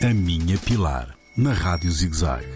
A minha Pilar, na Rádio ZigZag.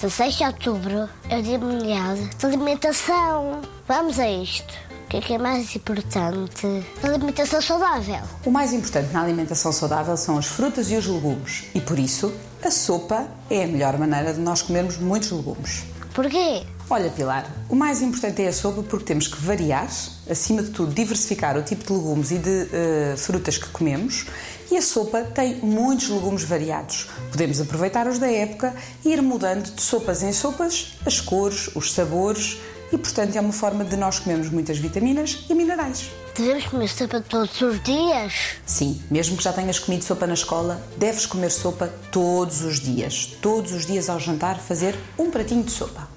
16 de outubro é o Dia Mundial da Alimentação. Vamos a isto. O que é que é mais importante? A alimentação saudável. O mais importante na alimentação saudável são as frutas e os legumes. E por isso, a sopa é a melhor maneira de nós comermos muitos legumes. Porquê? Olha, Pilar, o mais importante é a sopa porque temos que variar, acima de tudo, diversificar o tipo de legumes e de uh, frutas que comemos. E a sopa tem muitos legumes variados. Podemos aproveitar os da época e ir mudando de sopas em sopas as cores, os sabores e, portanto, é uma forma de nós comermos muitas vitaminas e minerais. Devemos comer sopa todos os dias? Sim, mesmo que já tenhas comido sopa na escola, deves comer sopa todos os dias. Todos os dias ao jantar, fazer um pratinho de sopa.